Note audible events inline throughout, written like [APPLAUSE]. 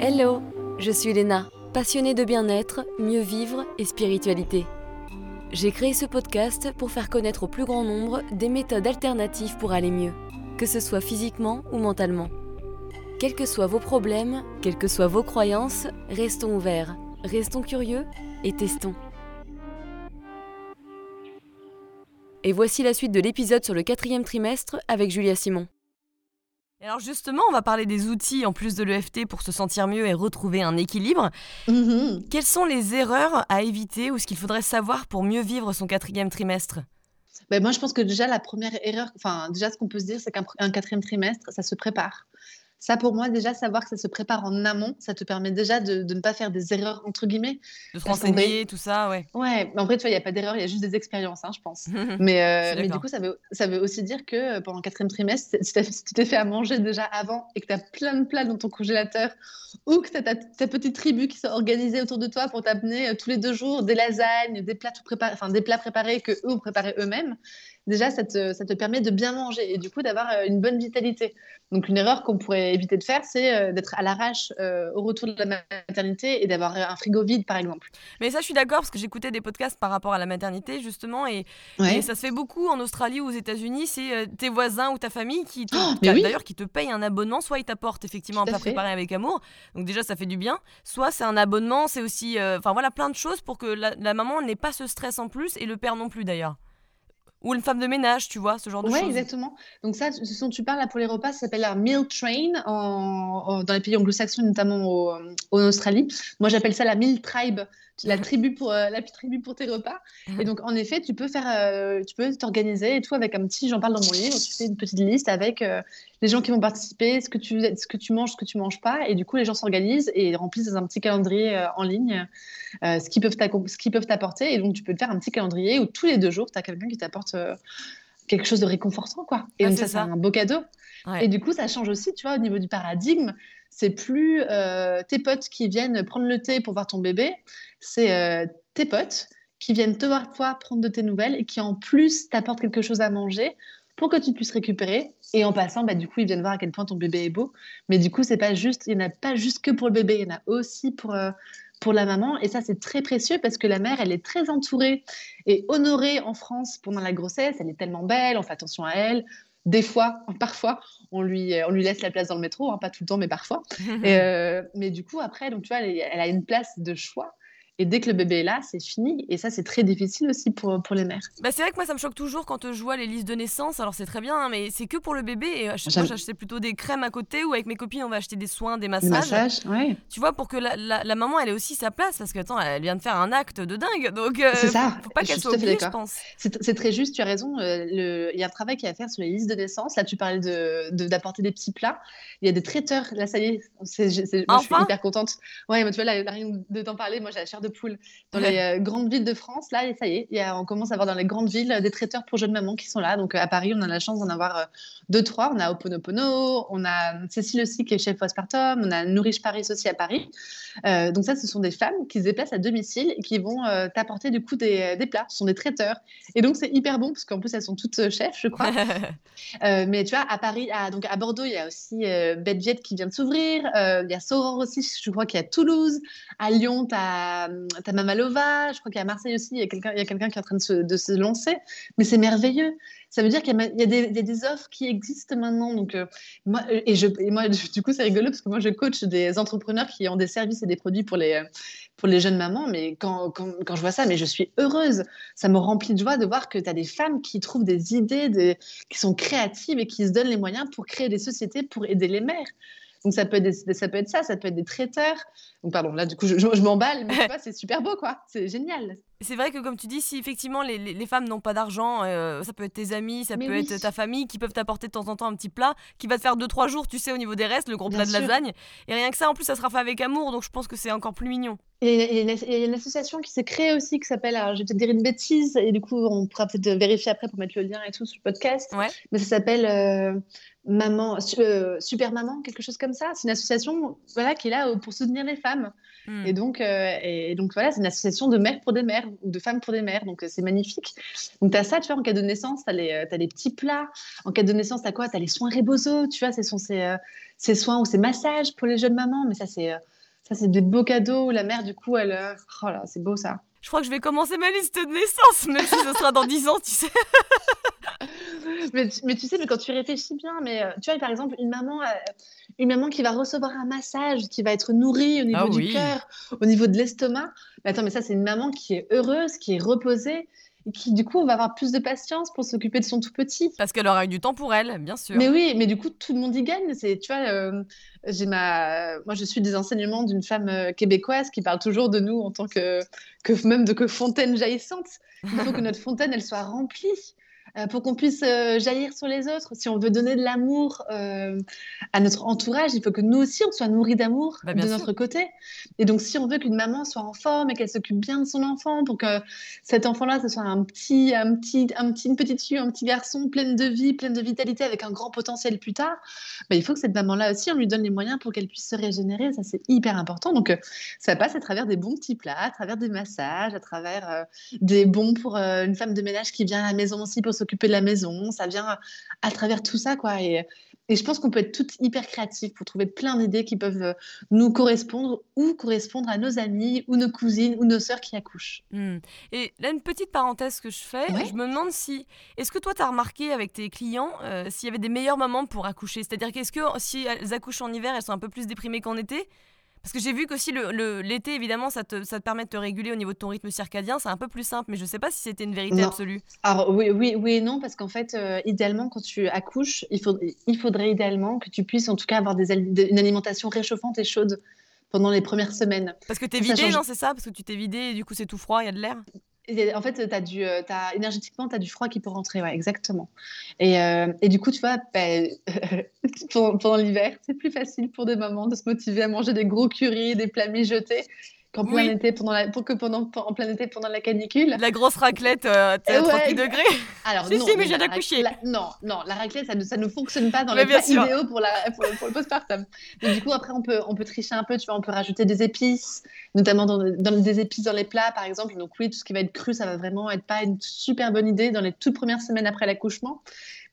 Hello, je suis Léna, passionnée de bien-être, mieux vivre et spiritualité. J'ai créé ce podcast pour faire connaître au plus grand nombre des méthodes alternatives pour aller mieux, que ce soit physiquement ou mentalement. Quels que soient vos problèmes, quelles que soient vos croyances, restons ouverts, restons curieux et testons. Et voici la suite de l'épisode sur le quatrième trimestre avec Julia Simon. Alors justement, on va parler des outils en plus de l'EFT pour se sentir mieux et retrouver un équilibre. Mhm. Quelles sont les erreurs à éviter ou ce qu'il faudrait savoir pour mieux vivre son quatrième trimestre? Ben, moi, je pense que déjà, la première erreur, enfin, déjà, ce qu'on peut se dire, c'est qu'un un quatrième trimestre, ça se prépare. Ça, pour moi, déjà, savoir que ça se prépare en amont, ça te permet déjà de, de ne pas faire des erreurs, entre guillemets. De qu'en renseigner, tout ça, ouais. Ouais, mais en vrai, tu vois, il n'y a pas d'erreur, il y a juste des expériences, hein, je pense. [LAUGHS] Mais, euh, mais du coup, ça veut, ça veut aussi dire que euh, pendant le quatrième trimestre, si tu t'es fait à manger déjà avant et que tu as plein de plats dans ton congélateur ou que tu as ta, ta petite tribu qui s'est organisée autour de toi pour t'amener euh, tous les deux jours des lasagnes, des plats, tout préparés, enfin, des plats préparés que eux ont préparés eux-mêmes, déjà, ça te, ça te permet de bien manger et du coup d'avoir euh, une bonne vitalité. Donc, une erreur qu'on pourrait éviter de faire, c'est euh, d'être à l'arrache euh, au retour de la maternité et d'avoir un frigo vide, par exemple. Mais ça, je suis d'accord parce que j'écoutais des podcasts par rapport à la maternité justement et, Ouais. et ça se fait beaucoup en Australie ou aux États-Unis. C'est euh, tes voisins ou ta famille qui, te- Oh, oui. d'ailleurs, qui te payent un abonnement. Soit ils t'apportent effectivement un plat préparé avec amour, donc déjà ça fait du bien. Soit c'est un abonnement, c'est aussi, euh, enfin voilà, plein de choses pour que la, la maman n'ait pas ce stress en plus et le père non plus d'ailleurs. Ou une femme de ménage, tu vois, ce genre de Ouais, choses. exactement. Donc ça, ce dont tu parles là pour les repas, ça s'appelle un meal train en, en- dans les pays anglo-saxons, notamment au- en Australie. Moi, j'appelle ça la meal tribe, la tribu pour euh, la tribu pour tes repas. Et donc, en effet, tu peux faire, euh, tu peux t'organiser et tout avec un petit. J'en parle dans mon livre. Tu fais une petite liste avec euh, les gens qui vont participer, ce que tu, ce que tu manges, ce que tu manges pas, et du coup, les gens s'organisent et remplissent un petit calendrier en ligne, ce qu'ils peuvent ce qu'ils peuvent t'apporter. Et donc, tu peux te faire un petit calendrier où tous les deux jours, tu as quelqu'un qui t'apporte quelque chose de réconfortant, quoi. Et Ah, donc c'est ça, c'est ça. un beau cadeau. Ouais. Et du coup, ça change aussi, tu vois, au niveau du paradigme. C'est plus euh, tes potes qui viennent prendre le thé pour voir ton bébé, c'est euh, tes potes qui viennent te voir toi prendre de tes nouvelles et qui en plus t'apportent quelque chose à manger pour que tu puisses récupérer. Et en passant, bah, du coup, ils viennent voir à quel point ton bébé est beau. Mais du coup, c'est pas juste, il n'y en a pas juste que pour le bébé, il y en a aussi pour, euh, pour la maman. Et ça, c'est très précieux parce que la mère, elle est très entourée et honorée en France pendant la grossesse. Elle est tellement belle, on fait attention à elle. Des fois, parfois, on lui, on lui laisse la place dans le métro, hein, pas tout le temps, mais parfois. [LAUGHS] Et, euh, mais du coup, après, donc, tu vois, elle a une place de choix. Et dès que le bébé est là, c'est fini. Et ça, c'est très difficile aussi pour, pour les mères. Bah, c'est vrai que moi ça me choque toujours quand euh, je vois les listes de naissance. Alors c'est très bien, hein, mais c'est que pour le bébé. Et euh, moi J'aime- j'achetais plutôt des crèmes à côté ou avec mes copines on va acheter des soins, des massages. massage, ouais. Tu vois, pour que la, la- la maman elle ait aussi sa place parce que attends, elle vient de faire un acte de dingue. Donc euh, C'est ça. faut pas qu'elle soit oubliée, je pense. C'est très juste, tu as raison. euh, Il y a un travail qui est à faire sur les listes de naissance. Là, tu parlais de- de- d'apporter des petits plats. Il y a des traiteurs. Là, ça y est. moi, je suis hyper contente. Ouais, mais tu vois, là, là, rien de t'en parler. Moi, j'ai la chair de poule. Dans les euh, grandes villes de France, là, ça y est, il y a, on commence à avoir dans les grandes villes euh, des traiteurs pour jeunes mamans qui sont là. Donc, euh, à Paris, on a la chance d'en avoir deux, trois. On a Oponopono, on a Cécile aussi qui est chef postpartum, on a Nourriche Paris aussi à Paris. Euh, donc, ça, ce sont des femmes qui se déplacent à domicile et qui vont euh, t'apporter du coup des, des plats. Ce sont des traiteurs. Et donc, c'est hyper bon parce qu'en plus, elles sont toutes chefs, je crois. [LAUGHS] Euh, mais tu vois, à Paris, à, donc à Bordeaux, il y a aussi Bedjet qui vient de s'ouvrir. Il y a Soror aussi, je crois qu'il y a Toulouse. À Lyon, tu as, Mamalova. Je crois qu'à Marseille aussi, il y a quelqu'un quelqu'un qui est en train de se, lancer. Mais c'est merveilleux. Ça veut dire qu'il y, a des- offres qui existent maintenant. Donc, euh, et, moi, [LAUGHS] du coup, c'est rigolo parce que moi, je coach des entrepreneurs qui ont des services et des produits pour les, pour les jeunes mamans. Mais quand, quand, je vois ça, mais je suis heureuse. Ça me remplit de joie de voir que tu as des femmes qui trouvent des idées, qui sont créatives et qui se donnent les moyens pour créer des sociétés pour aider les mères. Donc ça peut être, des- ça peut être ça, ça peut être des traiteurs. Donc pardon, là du coup je, je- je m'emballe, mais tu vois, c'est super beau quoi, c'est génial. C'est vrai que comme tu dis, si effectivement les, les- femmes n'ont pas d'argent, euh, ça peut être tes amis, ça Mais peut oui. être ta famille qui peuvent t'apporter de temps en temps un petit plat qui va te faire 2-3 jours, tu sais, au niveau des restes, le gros Bien plat de lasagne. Et rien que ça, en plus, ça sera fait avec amour, donc je pense que c'est encore plus mignon. Et il y a une, il y a une association qui s'est créée aussi qui s'appelle, alors je vais peut-être dire une bêtise, et du coup on pourra peut-être vérifier après pour mettre le lien et tout sur le podcast, Ouais. mais ça s'appelle euh, Maman, euh, Super Maman, quelque chose comme ça. C'est une association voilà, qui est là euh, pour soutenir les femmes. Hmm. Et donc, euh, et donc voilà, c'est une association de mères pour des mères. ou de femmes pour des mères. Donc, c'est magnifique. Donc, tu as ça, tu vois, en cas de naissance, tu as, as, les petits plats. En cas de naissance, tu as quoi? Tu as les soins Rebozo, tu vois, ce sont ces, ces, soins ou ces massages pour les jeunes mamans. Mais ça, c'est ça c'est des beaux cadeaux. La mère, du coup, elle. Oh là, c'est beau ça. Je crois que je vais commencer ma liste de naissance, même si ce sera dans 10 ans, tu sais. [LAUGHS] mais, mais, tu sais, mais quand tu réfléchis bien, mais euh, tu vois, par exemple, une maman, euh, une maman qui va recevoir un massage, qui va être nourrie au niveau Ah du oui. cœur, au niveau de l'estomac. Mais attends, mais ça, c'est une maman qui est heureuse, qui est reposée, et qui, du coup, va avoir plus de patience pour s'occuper de son tout petit. Parce qu'elle aura eu du temps pour elle, bien sûr. Mais oui, mais du coup, tout le monde y gagne. C'est, tu vois, euh, j'ai ma, moi, je suis des enseignements d'une femme québécoise qui parle toujours de nous en tant que, que même de que fontaine jaillissante. Il faut que notre fontaine, elle soit remplie pour qu'on puisse euh, jaillir sur les autres. Si on veut donner de l'amour euh, à notre entourage, il faut que nous aussi, on soit nourris d'amour Bah, de sûr. notre côté. Et donc, si on veut qu'une maman soit en forme et qu'elle s'occupe bien de son enfant, pour que cet enfant-là, ce soit un petit, un petit, un petit, une petite fille, un petit garçon pleine de vie, pleine de vitalité, avec un grand potentiel plus tard, bah, il faut que cette maman-là aussi, on lui donne les moyens pour qu'elle puisse se régénérer. Ça, c'est hyper important. Donc, euh, ça passe à travers des bons petits plats, à travers des massages, à travers euh, des bons pour euh, une femme de ménage qui vient à la maison aussi pour s'occuper de la maison. Ça vient à, à travers tout ça, quoi. Et, et je pense qu'on peut être toutes hyper créatives pour trouver plein d'idées qui peuvent euh, nous correspondre ou correspondre à nos amis ou nos cousines ou nos sœurs qui accouchent. Hmm. Et là, une petite parenthèse que je fais, Ouais. je me demande si. Est-ce que toi, tu as remarqué avec tes clients euh, s'il y avait des meilleures mamans pour accoucher? C'est-à-dire qu'est-ce que si elles accouchent en hiver, elles sont un peu plus déprimées qu'en été? Parce que j'ai vu qu'aussi l'été, le, l'été, évidemment, ça te, ça te permet de te réguler au niveau de ton rythme circadien, c'est un peu plus simple, mais je sais pas si c'était une vérité Non. absolue. Alors oui, oui, oui et non, parce qu'en fait, euh, idéalement, quand tu accouches, il, faut, il faudrait idéalement que tu puisses en tout cas avoir des, une alimentation réchauffante et chaude pendant les premières semaines. Parce que t'es vidé, change. non, c'est ça? Parce que tu t'es vidé et du coup, c'est tout froid, il y a de l'air? En fait, as du, euh, t'as- énergétiquement, tu as du froid qui peut rentrer, ouais, exactement. Et, euh, et du coup, tu vois, ben, [LAUGHS] pendant, pendant l'hiver, c'est plus facile pour des mamans de se motiver à manger des gros currys, des plats mijotés, qu'en plein Oui. été, pendant la, pour que pendant, en plein été, pendant la canicule. La grosse raclette euh, à Ouais. 38 degrés Alors Si, non, si, mais rac- d'accoucher. Non, non, la raclette, ça ne, ça ne fonctionne pas dans Mais les bien sûr. idéaux pour, la, pour, le- pour le postpartum. Du coup, après, on peut, on peut tricher un peu, tu vois, on peut rajouter des épices, notamment dans, dans des épices dans les plats, par exemple. Donc oui, tout ce qui va être cru, ça va vraiment être pas une super bonne idée dans les toutes premières semaines après l'accouchement.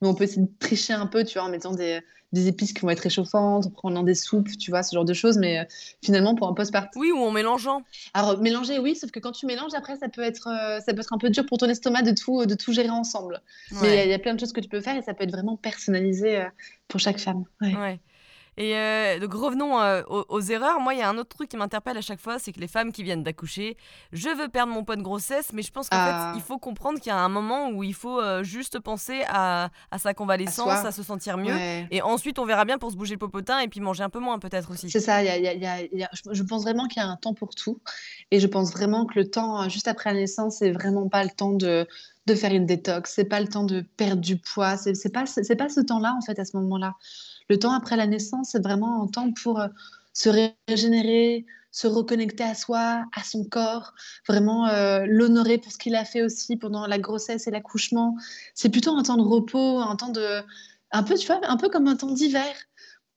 Mais on peut essayer de tricher un peu, tu vois, en mettant des, des épices qui vont être réchauffantes, en prenant des soupes, tu vois, ce genre de choses. Mais euh, finalement, pour un postpartum, Oui, ou en mélangeant. alors mélanger, oui, sauf que quand tu mélanges, après, ça peut être, euh, ça peut être un peu dur pour ton estomac de tout, de tout gérer ensemble. Mais il y a- y, plein de choses que tu peux faire et ça peut être vraiment personnalisé euh, pour chaque femme. Ouais. Ouais. Et euh, donc revenons euh, aux, aux erreurs. Moi, il y a un autre truc qui m'interpelle à chaque fois, c'est que les femmes qui viennent d'accoucher, je veux perdre mon poids de grossesse, mais je pense qu'en Ah. fait, il faut comprendre qu'il y a un moment où il faut euh, juste penser à, à sa convalescence, À se sentir mieux. Ouais. Et ensuite, on verra bien pour se bouger le popotin et puis manger un peu moins peut-être aussi. C'est ça, y a- y a- y a- je, pense vraiment qu'il y a un temps pour tout. Et je pense vraiment que le temps, juste après la naissance, c'est vraiment pas le temps de, de faire une détox. C'est pas le temps de perdre du poids. C'est pas, pas ce temps-là, en fait, à ce moment-là. Le temps après la naissance, c'est vraiment un temps pour euh, se ré- régénérer, se reconnecter à soi, à son corps, vraiment euh, l'honorer pour ce qu'il a fait aussi pendant la grossesse et l'accouchement. C'est plutôt un temps de repos, un temps de. Un peu, tu vois, un peu comme un temps d'hiver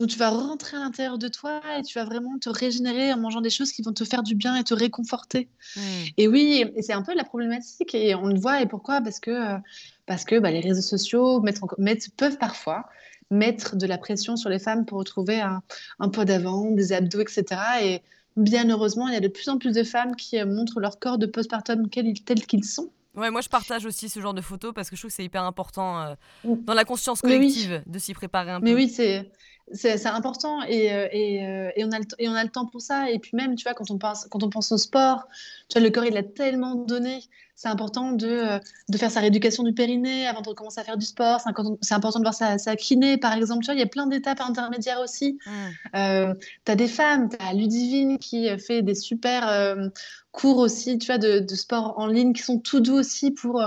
où tu vas rentrer à l'intérieur de toi et tu vas vraiment te régénérer en mangeant des choses qui vont te faire du bien et te réconforter. Hmm. Et oui, et c'est un peu la problématique et on le voit et pourquoi? Parce que, euh, parce que bah, les réseaux sociaux mettent en- mettent- peuvent parfois mettre de la pression sur les femmes pour retrouver un, un poids d'avant, des abdos, etc. Et bien heureusement, il y a de plus en plus de femmes qui euh, montrent leur corps de postpartum tels qu'ils sont. Ouais, moi je partage aussi ce genre de photos parce que je trouve que c'est hyper important euh, Mm. dans la conscience Mais oui. collective de s'y préparer un Mais peu. oui, c'est c'est important et, euh, et, euh, et on a le, et on a le temps pour ça. Et puis même, tu vois, quand on pense, quand on pense au sport, tu vois, le corps, il a tellement donné. C'est important de, euh, de faire sa rééducation du périnée avant de recommencer à faire du sport. C'est important, de voir sa, sa kiné, par exemple. Tu vois, il y a plein d'étapes intermédiaires aussi. Euh, tu as des femmes, tu as Ludivine qui fait des super euh, cours aussi, tu vois, de, de sport en ligne qui sont tout doux aussi pour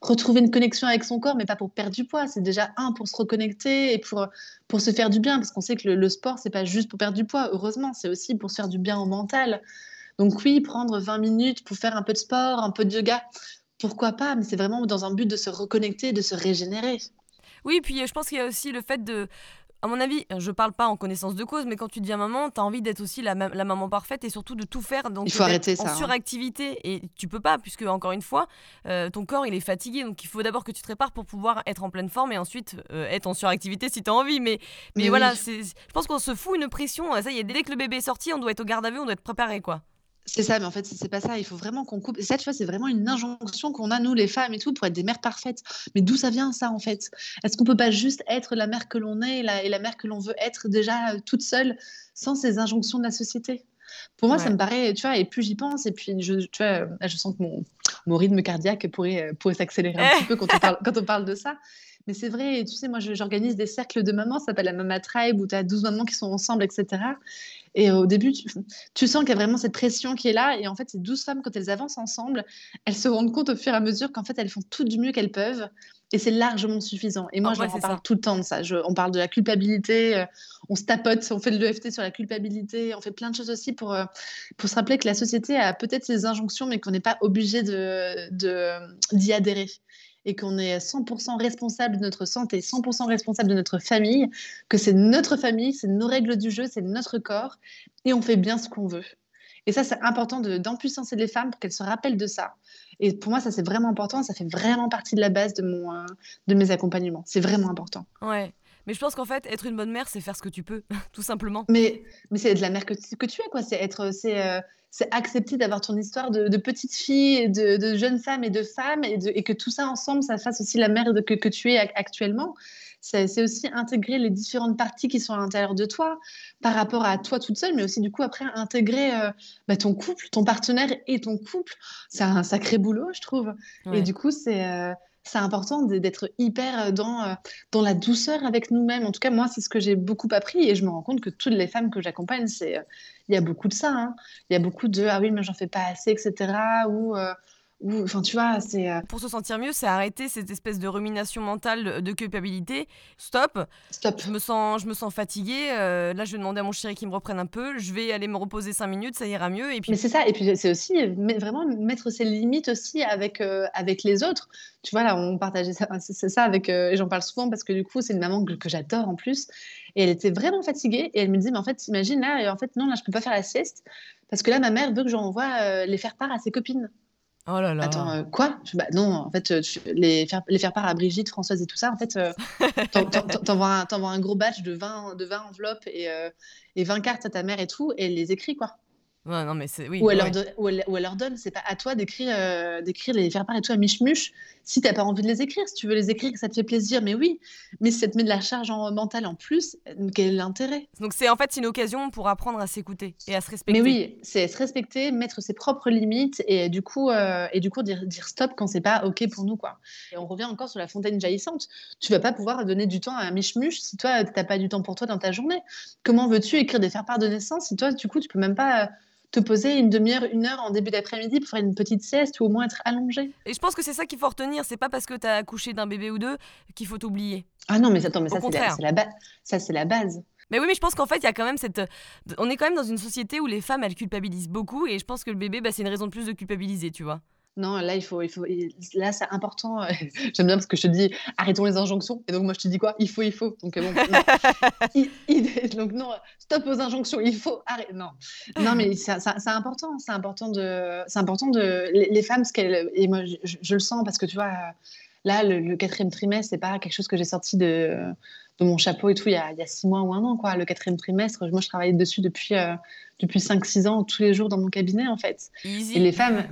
retrouver une connexion avec son corps, mais pas pour perdre du poids. C'est déjà un pour se reconnecter et pour, pour se faire du bien, parce qu'on sait que le, le sport, c'est pas juste pour perdre du poids, heureusement, c'est aussi pour se faire du bien au mental. Donc oui, prendre 20 minutes pour faire un peu de sport, un peu de yoga, pourquoi pas, mais c'est vraiment dans un but de se reconnecter, de se régénérer. Oui, puis je pense qu'il y a aussi le fait de à mon avis, je parle pas en connaissance de cause, mais quand tu deviens maman, tu as envie d'être aussi la, la, maman parfaite et surtout de tout faire. Donc il faut arrêter ça. En hein. suractivité. Et tu peux pas, puisque encore une fois, euh, ton corps il est fatigué. Donc il faut d'abord que tu te prépares pour pouvoir être en pleine forme et ensuite euh, être en suractivité si tu as envie. Mais, mais, voilà, je pense qu'on se fout une pression. Ça y est, dès que le bébé est sorti, on doit être au garde à vue, on doit être préparé. quoi. C'est ça, mais en fait, c'est pas ça. Il faut vraiment qu'on coupe. Et ça, tu vois, c'est vraiment une injonction qu'on a, nous, les femmes et tout, pour être des mères parfaites. Mais d'où ça vient, ça, en fait? Est-ce qu'on peut pas juste être la mère que l'on est et la, et la mère que l'on veut être déjà euh, toute seule, sans ces injonctions de la société? Pour moi, ça me paraît, tu vois, et plus j'y pense, et puis, je, tu vois, je sens que mon, mon rythme cardiaque pourrait, pourrait s'accélérer un petit peu quand on, parle, quand on parle de ça. Mais c'est vrai, tu sais, moi, j'organise des cercles de mamans, ça s'appelle la Mama Tribe, où tu as 12 mamans qui sont ensemble, etc. Et au début, tu, sens qu'il y a vraiment cette pression qui est là. Et en fait, ces 12 femmes, quand elles avancent ensemble, elles se rendent compte au fur et à mesure qu'en fait, elles font tout du mieux qu'elles peuvent. Et c'est largement suffisant. Et moi, je leur parle tout le temps de ça. on parle de la culpabilité, euh, on se tapote, on fait de l'EFT sur la culpabilité, on fait plein de choses aussi pour, euh, pour se rappeler que la société a peut-être ses injonctions, mais qu'on n'est pas obligé d'y de, d'y adhérer et qu'on est 100% responsable de notre santé, 100% responsable de notre famille, que c'est notre famille, c'est nos règles du jeu, c'est notre corps, et on fait bien ce qu'on veut. Et ça, c'est important d'empuissancer les femmes pour qu'elles se rappellent de ça. Et pour moi, ça, c'est vraiment important. Ça fait vraiment partie de la base de, mon, euh, de mes accompagnements. C'est vraiment important. Ouais. Mais je pense qu'en fait, être une bonne mère, c'est faire ce que tu peux, [LAUGHS] tout simplement. Mais, mais c'est être la mère que, que tu es, quoi. C'est être, c'est, euh, c'est accepter d'avoir ton histoire de, petite fille, de, de, jeune femme et de femme, et, et, que tout ça ensemble, ça fasse aussi la mère que, que tu es actuellement. C'est aussi intégrer les différentes parties qui sont à l'intérieur de toi par rapport à toi toute seule, mais aussi du coup après intégrer euh, bah, ton couple, ton partenaire et ton couple. C'est un sacré boulot, je trouve. Et du coup, c'est euh, c'est important d'être hyper euh, dans, euh, dans la douceur avec nous-mêmes. En tout cas, moi, c'est ce que j'ai beaucoup appris et je me rends compte que toutes les femmes que j'accompagne, c'est euh, il y a beaucoup de ça. Hein. Il y a beaucoup de ah oui, mais j'en fais pas assez, etc. Ou enfin, tu vois, c'est. Euh, Pour se sentir mieux, c'est arrêter cette espèce de rumination mentale de culpabilité. Stop. Stop. Je me sens, je me sens fatiguée. Euh, là, je vais demander à mon chéri qu'il me reprenne un peu. Je vais aller me reposer cinq minutes, ça ira mieux. Et puis... Mais c'est ça. Et puis, c'est aussi vraiment mettre ses limites aussi avec, euh, avec les autres. Tu vois, là, on partageait ça. C'est ça avec. et j'en parle souvent parce que du coup, c'est une maman que, que j'adore en plus. Et elle était vraiment fatiguée. Et elle me dit, mais en fait, imagine là, en fait, non, là, je peux pas faire la sieste parce que là, ma mère veut que j'envoie les faire part à ses copines. Oh là là. Attends, euh, quoi? Bah, Non, en fait, euh, les, faire, les faire part à Brigitte, Françoise et tout ça, en fait, euh, [LAUGHS] t'envoies un, un, gros batch de 20, de 20 enveloppes et, et 20 cartes à ta mère et tout, et elle les écrit, quoi non, mais c'est oui. Ou elle, leur, donne, c'est pas à toi d'écrire, euh, d'écrire les faire part et tout à miche-muche si t'as pas envie de les écrire. Si tu veux les écrire, que ça te fait plaisir, mais oui. Mais si ça te met de la charge en, mentale en plus, quel est l'intérêt? Donc c'est en fait une occasion pour apprendre à s'écouter et à se respecter. Mais oui, c'est se respecter, mettre ses propres limites et du coup, euh, et du coup dire, dire stop quand c'est pas ok pour nous quoi. Et on revient encore sur la fontaine jaillissante. Tu vas pas pouvoir donner du temps à un miche-muche si toi t'as pas du temps pour toi dans ta journée. Comment veux-tu écrire des faire part de naissance si toi du coup tu peux même pas te poser une demi-heure, une heure en début d'après-midi pour faire une petite sieste ou au moins être allongé. Et je pense que c'est ça qu'il faut retenir. C'est pas parce que tu as accouché d'un bébé ou deux qu'il faut t'oublier. Ah non, mais attends, mais ça, c'est la, base. ça, c'est la base. Mais oui, mais je pense qu'en fait, il y a quand même cette. On est quand même dans une société où les femmes, elles culpabilisent beaucoup. Et je pense que le bébé, bah, c'est une raison de plus de culpabiliser, tu vois. Non, là, il faut, il faut, là, c'est important. Euh, [LAUGHS] j'aime bien parce que je te dis, arrêtons les injonctions. Et donc, moi, je te dis quoi? Il faut, il faut. Donc, euh, bon, non. [LAUGHS] donc, non, stop aux injonctions. Il faut arrêter. Non, non, mais c'est important. C'est important de, c'est important de, les, femmes, ce qu'elles, et moi, je, le sens parce que tu vois, là, le, quatrième trimestre, c'est pas quelque chose que j'ai sorti de, de mon chapeau et tout il y, a, il y a six mois ou un an, quoi. Le quatrième trimestre, moi, je travaillais dessus depuis, euh, depuis 5-6 ans, tous les jours dans mon cabinet, en fait. Et les femmes.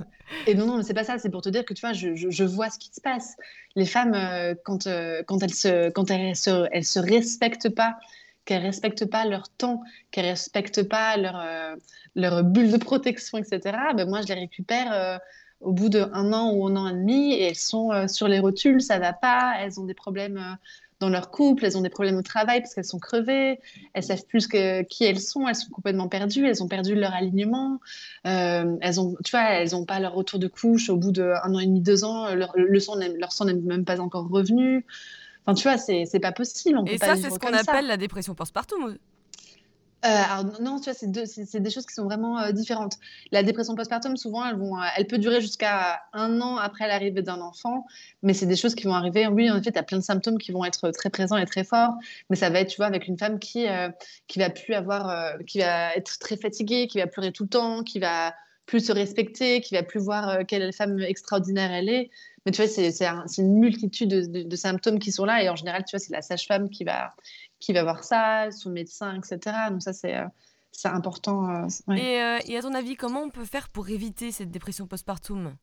Et non, non, mais c'est pas ça, c'est pour te dire que tu vois, je, je, vois ce qui se passe. Les femmes, euh, quand, euh, quand, elles se, quand elles, se, elles se respectent pas, qu'elles respectent pas leur temps, qu'elles respectent pas leur, euh, leur bulle de protection, etc., ben moi, je les récupère au bout d'un an ou un an et demi et elles sont sur les rotules, ça va pas, elles ont des problèmes dans leur couple, elles ont des problèmes au travail parce qu'elles sont crevées, elles savent plus que, qui elles sont, elles sont complètement perdues, elles ont perdu leur alignement, euh, elles ont, tu vois, elles n'ont pas leur retour de couche au bout d'un an et demi, deux ans, leur, le sang, leur sang n'est même pas encore revenu. Enfin, tu vois, c'est pas possible. On et ça, c'est ce qu'on appelle la dépression postpartum. Euh, alors non, tu vois, c'est des choses qui sont vraiment euh, différentes. La dépression postpartum, souvent, euh, elle peut durer jusqu'à un an après l'arrivée d'un enfant, mais c'est des choses qui vont arriver. Oui, en effet, tu as plein de symptômes qui vont être très présents et très forts, mais ça va être, tu vois, avec une femme qui, qui va plus avoir, qui va être très fatiguée, qui va pleurer tout le temps, qui va plus se respecter, qui va plus voir quelle femme extraordinaire elle est. Mais tu vois, c'est une multitude de, de, symptômes qui sont là, et en général, tu vois, c'est la sage-femme qui va qui va voir ça, son médecin, etc. Donc ça, c'est euh, c'est important. Euh, euh, et, à ton avis, comment on peut faire pour éviter cette dépression postpartum?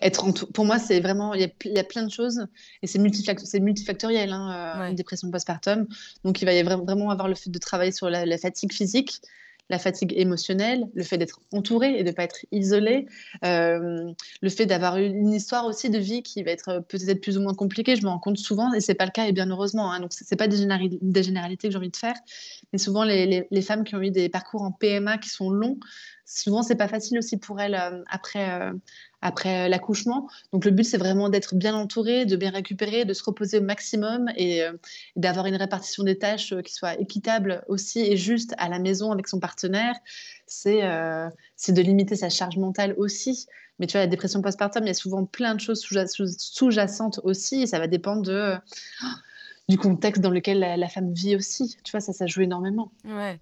Être pour moi, c'est vraiment, il y, a, plein de choses et c'est multifactoriel, hein, une dépression postpartum. Donc, il va y avoir, vraiment avoir le fait de travailler sur la fatigue physique, la fatigue émotionnelle, le fait d'être entouré et de ne pas être isolé, euh, le fait d'avoir une histoire aussi de vie qui va être peut-être plus ou moins compliquée. Je me rends compte souvent, et c'est pas le cas, et bien heureusement. Hein, donc c'est pas des, généralités que j'ai envie de faire, mais souvent les, femmes qui ont eu des parcours en PMA qui sont longs, souvent c'est pas facile aussi pour elles euh, après euh, après l'accouchement. Donc le but, c'est vraiment d'être bien entouré, de bien récupérer, de se reposer au maximum et euh, d'avoir une répartition des tâches euh, qui soit équitable aussi et juste à la maison avec son partenaire. C'est euh, de limiter sa charge mentale aussi. Mais tu vois, la dépression postpartum, il y a souvent plein de choses sous-jacentes aussi et ça va dépendre de... du contexte dans lequel la, la, femme vit aussi. Tu vois, ça, ça joue énormément. Ouais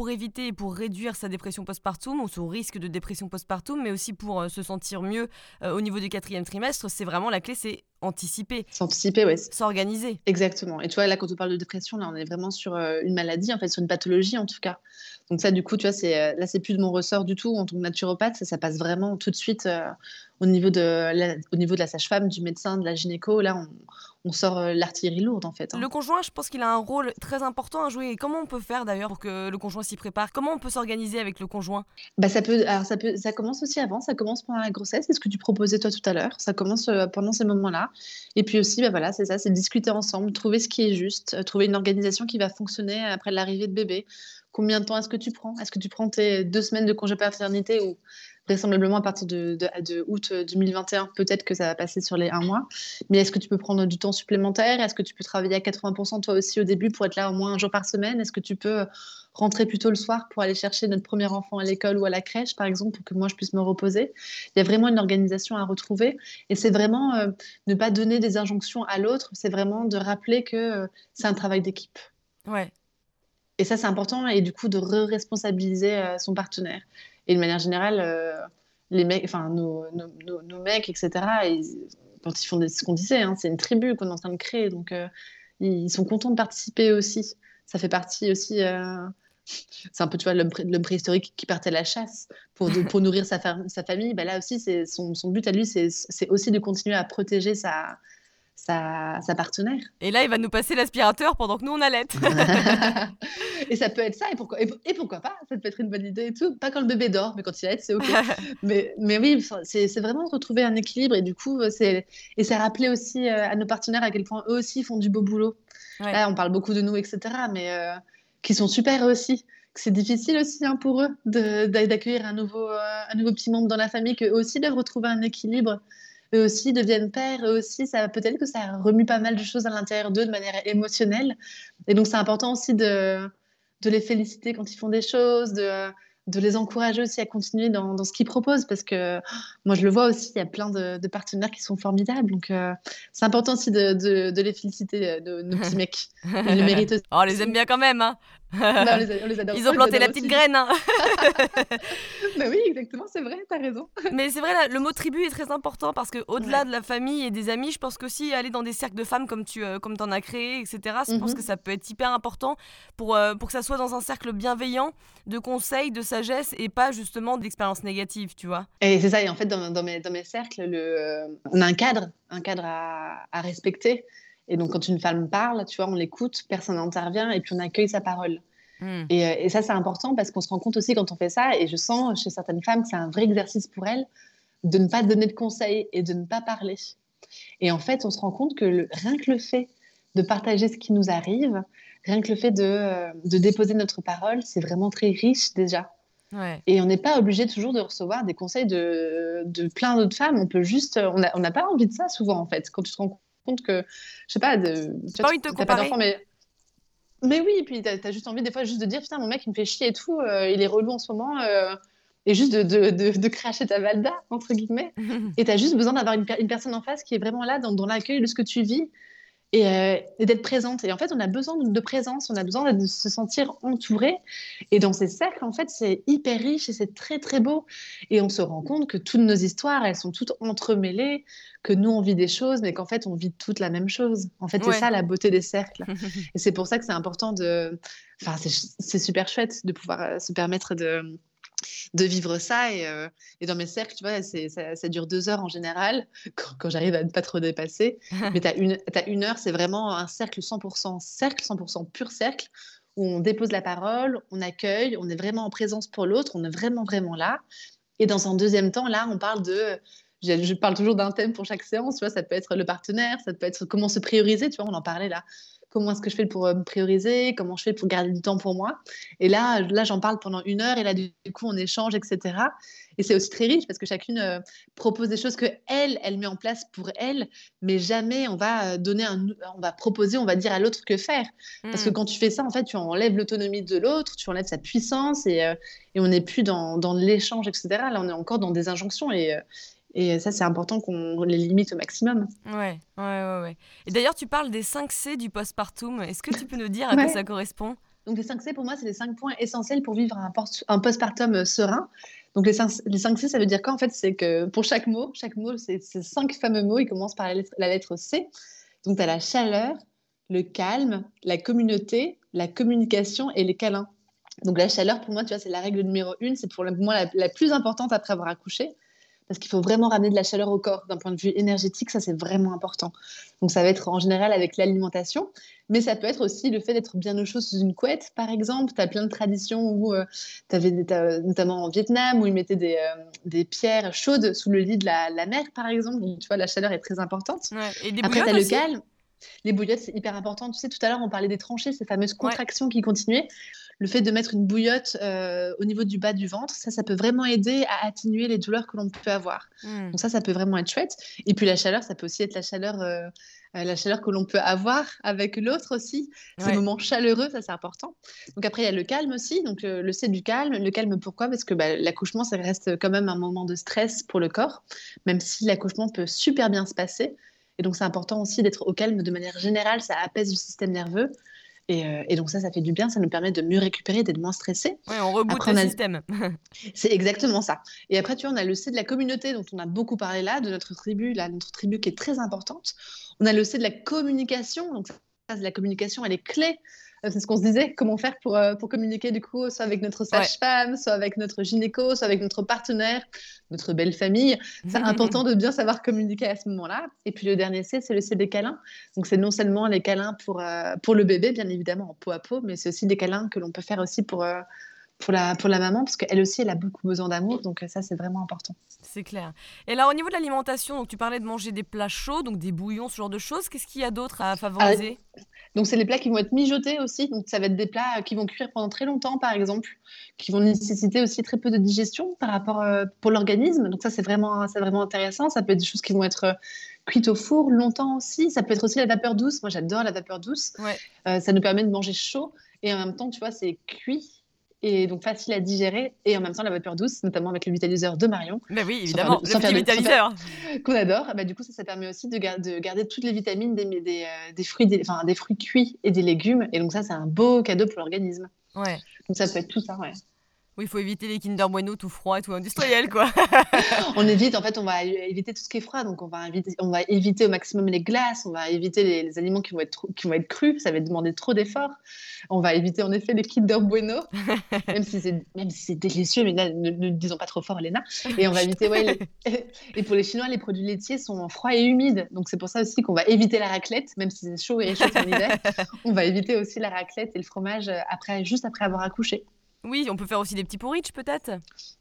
pour éviter et pour réduire sa dépression postpartum ou son risque de dépression postpartum, mais aussi pour euh, se sentir mieux euh, au niveau du quatrième trimestre, c'est vraiment la clé, c'est anticiper. S'anticiper, oui. S'organiser. Exactement. Et tu vois, là, quand on parle de dépression, là, on est vraiment sur euh, une maladie, en fait, sur une pathologie en tout cas. Donc ça, du coup, tu vois, c'est là, c'est plus de mon ressort du tout en tant que naturopathe. Ça, ça passe vraiment tout de suite au niveau de la, au niveau de la sage-femme, du médecin, de la gynéco. Là, on, on sort euh, l'artillerie lourde en fait. Hein. Le conjoint, je pense qu'il a un rôle très important à jouer. Et comment on peut faire d'ailleurs pour que le conjoint s'y prépare? Comment on peut s'organiser avec le conjoint? Bah, ça peut, alors ça peut, ça commence aussi avant. Ça commence pendant la grossesse. C'est ce que tu proposais toi tout à l'heure. Ça commence euh, pendant ces moments-là. Et puis aussi, bah voilà, c'est ça, c'est discuter ensemble, trouver ce qui est juste, euh, trouver une organisation qui va fonctionner après l'arrivée de bébé. Combien de temps est-ce que tu prends? Est-ce que tu prends tes deux semaines de congé paternité ou vraisemblablement à partir de, de, août 2021, peut-être que ça va passer sur les un mois. Mais est-ce que tu peux prendre du temps supplémentaire? Est-ce que tu peux travailler à 80% toi aussi au début pour être là au moins un jour par semaine? Est-ce que tu peux rentrer plus tôt le soir pour aller chercher notre premier enfant à l'école ou à la crèche, par exemple, pour que moi je puisse me reposer? Il y a vraiment une organisation à retrouver. Et c'est vraiment euh, ne pas donner des injonctions à l'autre, c'est vraiment de rappeler que euh, c'est un travail d'équipe. Ouais. Et ça, c'est important, et du coup, de re-responsabiliser euh, son partenaire. Et de manière générale, euh, nos, mecs, etc., quand ils font ce qu'on disait, hein, c'est une tribu qu'on est en train de créer. Donc, euh, ils sont contents de participer aussi. Ça fait partie aussi. Euh, c'est un peu, tu vois, l'homme préhistorique qui partait à la chasse pour, nourrir sa, famille. Bah, là aussi, son but à lui, c'est aussi de continuer à protéger sa, sa, partenaire. Et là, il va nous passer l'aspirateur pendant que nous, on allait. [LAUGHS] et ça peut être ça, et pourquoi, et, pourquoi pas Ça peut être une bonne idée et tout. Pas quand le bébé dort, mais quand il allait, c'est OK. [LAUGHS] mais, mais oui, c'est vraiment retrouver un équilibre, et du coup, c'est rappeler aussi euh, à nos partenaires à quel point eux aussi font du beau boulot. Là, on parle beaucoup de nous, etc., mais euh, qui sont super aussi c'est difficile aussi hein, pour eux d'accueillir un nouveau, euh, un nouveau petit membre dans la famille, qu'eux aussi doivent retrouver un équilibre eux aussi deviennent pères, eux aussi, ça peut-être que ça remue pas mal de choses à l'intérieur d'eux de manière émotionnelle. Et donc, c'est important aussi de, de les féliciter quand ils font des choses, de, de les encourager aussi à continuer dans, dans ce qu'ils proposent parce que oh, moi je le vois aussi, il y a plein de, de partenaires qui sont formidables. Donc euh, c'est important aussi de, de, les féliciter, euh, nos petits [LAUGHS] mecs. Ils le méritent aussi. Oh, on les aime bien quand même. Hein. [LAUGHS] Ils ont planté la petite graine. Hein. [LAUGHS] [LAUGHS] bah oui, exactement, c'est vrai, t'as raison. Mais c'est vrai, le mot tribu est très important parce que au-delà de la famille et des amis, je pense qu'aussi aller dans des cercles de femmes comme tu euh, comme en as créé, etc., je pense mhm. que ça peut être hyper important pour, pour que ça soit dans un cercle bienveillant de conseils, de sagesse et pas justement d'expériences négatives, tu vois. Et c'est ça, et en fait, dans, dans, mes, dans mes cercles, le, on a un cadre, un cadre à, à respecter. Et donc, quand une femme parle, tu vois, on l'écoute, personne n'intervient et puis on accueille sa parole. Hmm. Et, euh, et, ça, c'est important parce qu'on se rend compte aussi quand on fait ça, et je sens chez certaines femmes que c'est un vrai exercice pour elles, de ne pas donner de conseils et de ne pas parler. Et en fait, on se rend compte que le, rien que le fait de partager ce qui nous arrive, rien que le fait de, euh, de déposer notre parole, c'est vraiment très riche déjà. Et on n'est pas obligé toujours de recevoir des conseils de, de plein d'autres femmes. On peut juste, on n'a pas envie de ça souvent en fait. Quand tu te rends compte que, je sais pas, de, pas envie de te comparer. mais Mais oui, et puis tu as, juste envie des fois juste de dire putain mon mec il me fait chier et tout, euh, il est relou en ce moment, euh, et juste de, de, de, cracher ta valda entre guillemets. [LAUGHS] et tu as juste besoin d'avoir une, une, personne en face qui est vraiment là dans, dans l'accueil de ce que tu vis euh, et, d'être présente. Et en fait, on a besoin de, présence, on a besoin de se sentir entouré. Et dans ces cercles, en fait, c'est hyper riche et c'est très, très beau. Et on se rend compte que toutes nos histoires, elles sont toutes entremêlées, que nous, on vit des choses, mais qu'en fait, on vit toutes la même chose. En fait, c'est ça la beauté des cercles. [LAUGHS] et c'est pour ça que c'est important de... Enfin, c'est super chouette de pouvoir euh, se permettre de de vivre ça. Et, euh, et, dans mes cercles, tu vois, ça, ça, dure deux heures en général, [LAUGHS] quand, j'arrive à ne pas trop dépasser. [LAUGHS] Mais tu as une, as une heure, c'est vraiment un cercle 100% cercle, 100% pur cercle, où on dépose la parole, on accueille, on est vraiment en présence pour l'autre, on est vraiment, vraiment là. Et dans un deuxième temps, là, on parle de... Je, parle toujours d'un thème pour chaque séance, tu vois, ça peut être le partenaire, ça peut être comment se prioriser, tu vois, on en parlait là comment est-ce que je fais pour euh, me prioriser, comment je fais pour garder du temps pour moi. Et là, là j'en parle pendant une heure et là, du coup, on échange, etc. Et c'est aussi très riche parce que chacune euh, propose des choses que elle, elle met en place pour elle, mais jamais on va euh, donner un, on va proposer, on va dire à l'autre que faire. Parce que mmh. quand tu fais ça, en fait, tu enlèves l'autonomie de l'autre, tu enlèves sa puissance et, et on n'est plus dans, dans l'échange, etc. Là, on est encore dans des injonctions et, et ça, c'est important qu'on les limite au maximum. Ouais, ouais, ouais. Et d'ailleurs, tu parles des 5 C du postpartum. Est-ce que tu peux nous dire à quoi ça correspond? Donc, les 5 C, pour moi, c'est les 5 points essentiels pour vivre un, un postpartum euh, serein. Donc, les 5, les 5 C, ça veut dire quoi? En fait, c'est que pour chaque mot, chaque mot, c'est ces 5 fameux mots, ils commencent par la lettre, la lettre C. Donc, tu as la chaleur, le calme, la communauté, la communication et les câlins. Donc, la chaleur, pour moi, tu vois, c'est la règle numéro une. C'est pour moi la, la plus importante après avoir accouché parce qu'il faut vraiment ramener de la chaleur au corps d'un point de vue énergétique, ça c'est vraiment important. Donc ça va être en général avec l'alimentation, mais ça peut être aussi le fait d'être bien au chaud sous une couette, par exemple. Tu as plein de traditions où euh, tu avais notamment en Vietnam où ils mettaient des, euh, des, pierres chaudes sous le lit de la, mer, par exemple. Donc tu vois, la chaleur est très importante. Et des Après, tu as le calme. Les bouillottes, c'est hyper important. Tu sais, tout à l'heure, on parlait des tranchées, ces fameuses contractions qui continuaient le fait de mettre une bouillotte euh, au niveau du bas du ventre, ça, ça peut vraiment aider à atténuer les douleurs que l'on peut avoir. Mmh. Donc ça, ça peut vraiment être chouette. Et puis la chaleur, ça peut aussi être la chaleur, euh, euh, la chaleur que l'on peut avoir avec l'autre aussi. Ces moments chaleureux, ça c'est important. Donc après, il y a le calme aussi. Donc le C du calme. Le calme, pourquoi? Parce que bah, l'accouchement, ça reste quand même un moment de stress pour le corps, même si l'accouchement peut super bien se passer. Et donc c'est important aussi d'être au calme de manière générale. Ça apaise le système nerveux. Euh, et, donc ça, ça fait du bien, ça nous permet de mieux récupérer, d'être moins stressé. Oui, on reboot le système. [LAUGHS] C'est exactement ça. Et après, tu vois, on a le C de la communauté, dont on a beaucoup parlé là, de notre tribu, là, notre tribu qui est très importante. On a le C de la communication, donc ça, la communication, elle est clé c'est ce qu'on se disait, comment faire pour, euh, pour communiquer du coup, soit avec notre sage-femme, soit avec notre gynéco, soit avec notre partenaire, notre belle famille. C'est [LAUGHS] important de bien savoir communiquer à ce moment-là. Et puis le dernier C, c'est le C des câlins. Donc c'est non seulement les câlins pour, euh, pour le bébé, bien évidemment, en peau à peau, mais c'est aussi des câlins que l'on peut faire aussi pour, pour la, pour la maman, parce qu'elle aussi, elle a beaucoup besoin d'amour, donc ça, c'est vraiment important. C'est clair. Et là, au niveau de l'alimentation, tu parlais de manger des plats chauds, donc des bouillons, ce genre de choses. Qu'est-ce qu'il y a d'autre à favoriser? Donc, c'est les plats qui vont être mijotés aussi. Donc, ça va être des plats qui vont cuire pendant très longtemps, par exemple, qui vont nécessiter aussi très peu de digestion par rapport euh, pour l'organisme. Donc, ça, c'est vraiment, c'est vraiment intéressant. Ça peut être des choses qui vont être euh, cuites au four longtemps aussi. Ça peut être aussi la vapeur douce. Moi, j'adore la vapeur douce. Euh, ça nous permet de manger chaud et en même temps, tu vois, c'est cuit et donc facile à digérer et en même temps la vapeur douce, notamment avec le vitaliseur de Marion. Mais oui, évidemment, le petit vitaliseur qu'on adore. Bah, du coup, ça, ça permet aussi de, de garder toutes les vitamines des, des, euh, des fruits, des, des fruits cuits et des légumes. Et donc ça, c'est un beau cadeau pour l'organisme. Ouais. Donc ça peut être tout ça, ouais. Oui, il faut éviter les Kinder Bueno tout froid et tout industriel, quoi. [LAUGHS] on évite, en fait, on va éviter tout ce qui est froid. Donc, on va, éviter, on va éviter au maximum les glaces, on va éviter les, aliments qui vont, être, qui vont être crus, ça va demander trop d'efforts. On va éviter, en effet, les Kinder Bueno, [LAUGHS] même si c'est délicieux, mais là, ne, disons pas trop fort, Léna. Et on va éviter, ouais, [LAUGHS] et pour les Chinois, les produits laitiers sont froids et humides. Donc, c'est pour ça aussi qu'on va éviter la raclette, même si c'est chaud et chaud en hiver. on va éviter aussi la raclette et le fromage après, juste après avoir accouché. Oui, on peut faire aussi des petits porridge peut-être.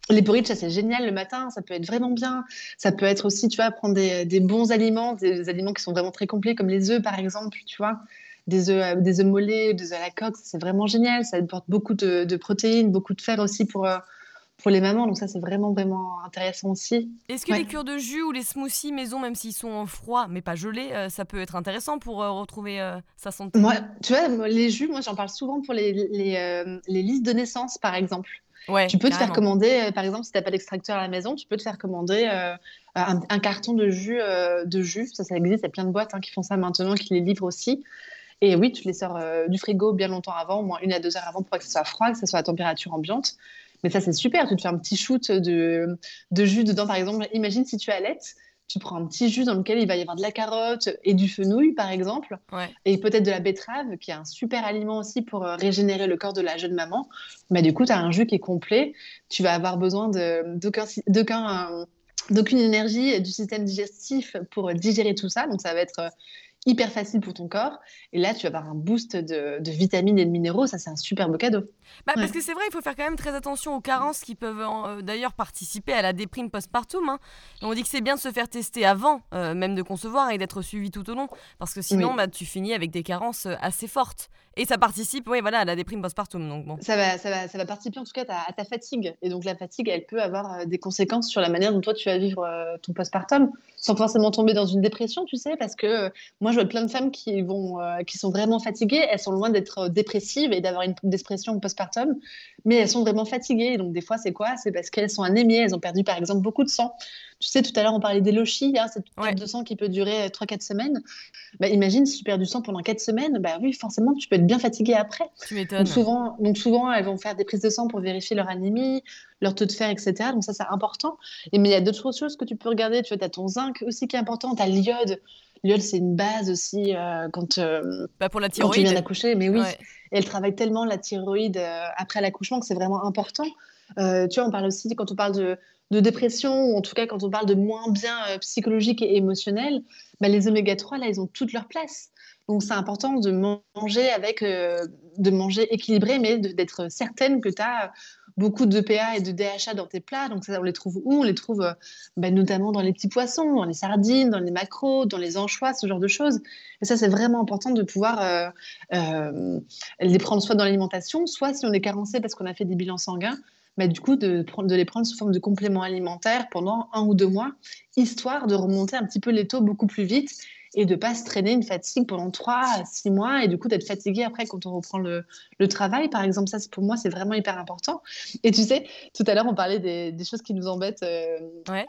Les porridge, ça c'est génial le matin, ça peut être vraiment bien. Ça peut être aussi, tu vois, prendre des, bons aliments, des, aliments qui sont vraiment très complets, comme les œufs par exemple, tu vois. Des œufs, euh, des œufs mollets, des œufs à la coque, c'est vraiment génial. Ça apporte beaucoup de, protéines, beaucoup de fer aussi pour, euh, pour les mamans. Donc ça, c'est vraiment, vraiment intéressant aussi. Est-ce que les cures de jus ou les smoothies maison, même s'ils sont froids mais pas gelés, euh, ça peut être intéressant pour euh, retrouver euh, sa santé? Moi, tu vois, les jus, moi, j'en parle souvent pour les, les, les, listes de naissance, par exemple. Ouais, tu peux te faire commander, par exemple, si tu n'as pas d'extracteur à la maison, tu peux te faire commander un, carton de jus, de jus. Ça, ça existe. Il y a plein de boîtes hein, qui font ça maintenant, qui les livrent aussi. Et oui, tu les sors du frigo bien longtemps avant, au moins une à deux heures avant pour que ce soit froid, que ce soit à température ambiante. Mais ça, c'est super. Tu te fais un petit shoot de, de jus dedans, par exemple. Imagine si tu allaites, tu prends un petit jus dans lequel il va y avoir de la carotte et du fenouil, par exemple, et peut-être de la betterave, qui est un super aliment aussi pour euh, régénérer le corps de la jeune maman. Mais du coup, tu as un jus qui est complet. Tu vas avoir besoin d'aucune énergie du système digestif pour digérer tout ça. Donc, ça va être euh, hyper facile pour ton corps. Et là, tu vas avoir un boost de, vitamines et de minéraux. Ça, c'est un super beau cadeau. Bah, Parce que c'est vrai, il faut faire quand même très attention aux carences qui peuvent euh, d'ailleurs participer à la déprime postpartum. Hein. On dit que c'est bien de se faire tester avant, euh, même de concevoir et d'être suivi tout au long. Parce que sinon, bah, tu finis avec des carences euh, assez fortes. Et ça participe oui, voilà, à la déprime postpartum. Donc bon. ça, va, ça, va, ça va participer en tout cas à ta, fatigue. Et donc la fatigue, elle peut avoir des conséquences sur la manière dont toi tu vas vivre ton postpartum, sans forcément tomber dans une dépression, tu sais, parce que moi je vois plein de femmes qui, vont, qui sont vraiment fatiguées, elles sont loin d'être dépressives et d'avoir une dépression postpartum, mais elles sont vraiment fatiguées. Donc, des fois, c'est quoi? C'est parce qu'elles sont anémiées, elles ont perdu, par exemple, beaucoup de sang. Tu sais, tout à l'heure, on parlait des lochis, hein, cette perte de sang qui peut durer 3-4 euh, semaines. Bah, imagine si tu perds du sang pendant 4 semaines, bah oui, forcément, tu peux être bien fatiguée après. Tu m'étonnes. Donc souvent, donc souvent, elles vont faire des prises de sang pour vérifier leur anémie, leur taux de fer, etc. Donc ça, c'est important. Et, mais il y a d'autres choses que tu peux regarder. Tu vois, as ton zinc aussi qui est important, tu as l'iode. L'iode, c'est une base aussi euh, quand, euh, bah, pour la quand tu viens d'accoucher. Mais oui, elle travaille tellement la thyroïde euh, après l'accouchement que c'est vraiment important. tu vois, on parle aussi, quand on parle de, de, dépression, ou en tout cas quand on parle de moins bien psychologique et émotionnel, bah, les oméga 3, là, ils ont toute leur place. Donc c'est important de manger avec, de manger équilibré, mais d'être certaine que tu as beaucoup de PA et de DHA dans tes plats. Donc, ça, on les trouve où? On les trouve euh, bah, notamment dans les petits poissons, dans les sardines, dans les macros, dans les anchois, ce genre de choses. Et ça, c'est vraiment important de pouvoir euh, euh, les prendre soit dans l'alimentation, soit si on est carencé parce qu'on a fait des bilans sanguins, bah, du coup, de, de les prendre sous forme de compléments alimentaires pendant un ou deux mois, histoire de remonter un petit peu les taux beaucoup plus vite et de pas se traîner une fatigue pendant 3 à 6 mois et du coup d'être fatigué après quand on reprend le, le, travail, par exemple. Ça, pour moi, c'est vraiment hyper important. Et tu sais, tout à l'heure, on parlait des, des, choses qui nous embêtent euh,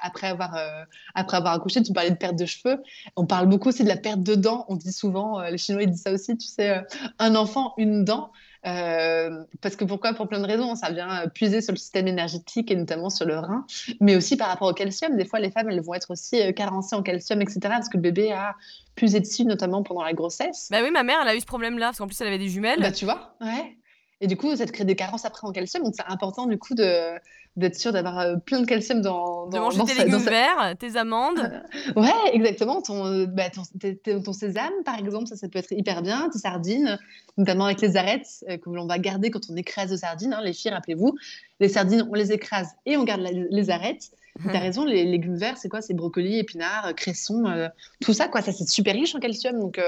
après, avoir, euh, après avoir accouché. Tu parlais de perte de cheveux. On parle beaucoup aussi de la perte de dents. On dit souvent, euh, les Chinois, ils disent ça aussi, tu sais, un enfant, une dent. Euh, parce que pourquoi? Pour plein de raisons. Ça vient puiser sur le système énergétique et notamment sur le rein, mais aussi par rapport au calcium. Des fois, les femmes, elles vont être aussi euh, carencées en calcium, etc. Parce que le bébé a puisé dessus, notamment pendant la grossesse. Bah oui, ma mère, elle a eu ce problème-là, parce qu'en plus, elle avait des jumelles. Bah tu vois, ouais. Et du coup, ça te crée des carences après en calcium. Donc, c'est important, du coup, de, d'être sûr d'avoir euh, plein de calcium dans, dans de manger tes légumes verts, tes amandes. [LAUGHS] ouais, exactement. Ton, bah, ton, sésame, par exemple, ça, ça peut être hyper bien. Tes sardines, notamment avec les arêtes euh, que l'on va garder quand on écrase de sardines. Hein. Les filles, rappelez-vous, les sardines, on les écrase et on garde les arêtes. Tu as raison, les légumes verts, c'est quoi? C'est brocoli, épinards, euh, cressons, tout ça, quoi. Ça, c'est super riche en calcium. Donc,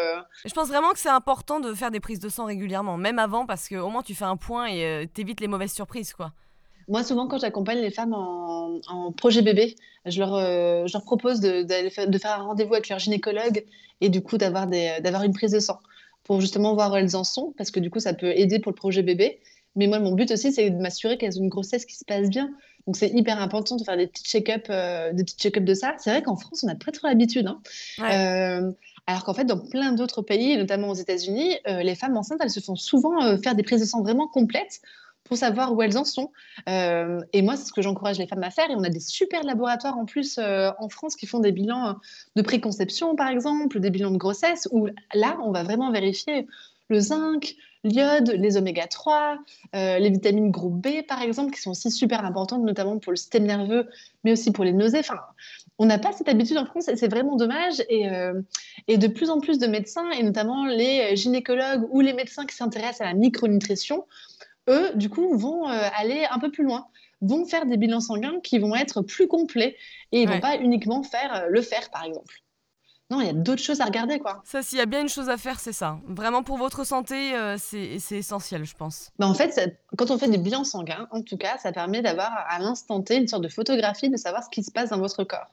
Je pense vraiment que c'est important de faire des prises de sang régulièrement, même avant, parce qu'au moins tu fais un point et t'évites les mauvaises surprises, quoi. Moi, souvent, quand j'accompagne les femmes en, projet bébé, je leur, euh, je leur propose de, de, faire un rendez-vous avec leur gynécologue et du coup d'avoir une prise de sang pour justement voir où elles en sont, parce que du coup, ça peut aider pour le projet bébé. Mais moi, mon but aussi, c'est de m'assurer qu'elles ont une grossesse qui se passe bien. Donc, c'est hyper important de faire des petits check-up euh, check de ça. C'est vrai qu'en France, on n'a pas trop l'habitude. Hein. Euh, alors qu'en fait, dans plein d'autres pays, notamment aux États-Unis, les femmes enceintes, elles se font souvent faire des prises de sang vraiment complètes pour savoir où elles en sont. Euh, et moi, c'est ce que j'encourage les femmes à faire. Et on a des super laboratoires en plus euh, en France qui font des bilans de préconception, par exemple, des bilans de grossesse, où là, on va vraiment vérifier le zinc, l'iode, les oméga 3, euh, les vitamines groupe B, par exemple, qui sont aussi super importantes, notamment pour le système nerveux, mais aussi pour les nausées. Enfin, on n'a pas cette habitude en France et c'est vraiment dommage. Et, de plus en plus de médecins, et notamment les gynécologues ou les médecins qui s'intéressent à la micronutrition, eux, du coup, vont euh, aller un peu plus loin, vont faire des bilans sanguins qui vont être plus complets et ils ne vont pas uniquement faire euh, le fer, par exemple. non, il y a d'autres choses à regarder, quoi. Ça, s'il y a bien une chose à faire, c'est ça. Vraiment pour votre santé, euh, c'est essentiel, je pense. Bah, en fait, ça- quand on fait des bilans sanguins, en tout cas, ça permet d'avoir à l'instant T une sorte de photographie de savoir ce qui se passe dans votre corps.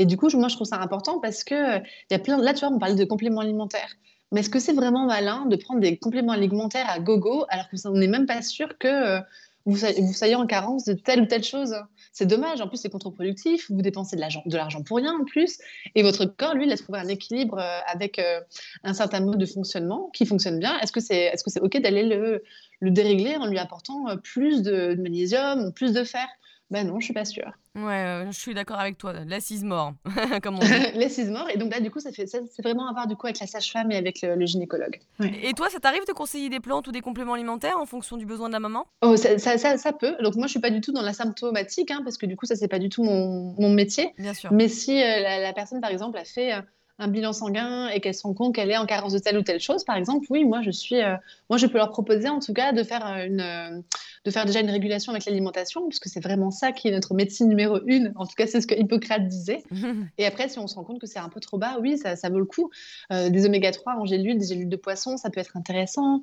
Et du coup, moi, je trouve ça important parce que euh, il y a plein. Là, tu vois, on parlait de compléments alimentaires. Mais est-ce que c'est vraiment malin de prendre des compléments alimentaires à gogo alors qu'on n'est même pas sûr que euh, vous, soyez- en carence de telle ou telle chose? C'est dommage. En plus, c'est contre-productif. Vous dépensez de l'argent, pour rien en plus. Et votre corps, lui, il a trouvé un équilibre euh, avec euh, un certain mode de fonctionnement qui fonctionne bien. Est-ce que c'est est -ce OK d'aller le, le dérégler en lui apportant plus de, magnésium plus de fer? Ben non, je suis pas sûre. Ouais, euh, je suis d'accord avec toi. L'assise mort, [LAUGHS] comme on dit. [LAUGHS] L'assise mort. Et donc là, du coup, ça fait, ça, c'est vraiment à voir du coup avec la sage-femme et avec le, le gynécologue. Ouais. Et toi, ça t'arrive de conseiller des plantes ou des compléments alimentaires en fonction du besoin de la maman Oh, ça, ça, ça, ça peut. Donc moi, je suis pas du tout dans la symptomatique, hein, parce que du coup, ça, c'est pas du tout mon, mon métier. Bien sûr. Mais si euh, la, la personne, par exemple, a fait euh, un bilan sanguin et qu'elle se rend compte qu'elle est en carence de telle ou telle chose, par exemple, oui, moi, je suis, euh, moi, je peux leur proposer en tout cas de faire euh, une, euh, de faire déjà une régulation avec l'alimentation, puisque c'est vraiment ça qui est notre médecine numéro une. En tout cas, c'est ce que Hippocrate disait. [LAUGHS] Et après, si on se rend compte que c'est un peu trop bas, oui, ça, ça vaut le coup. Euh, des oméga 3 en gélules, des gélules de poisson, ça peut être intéressant.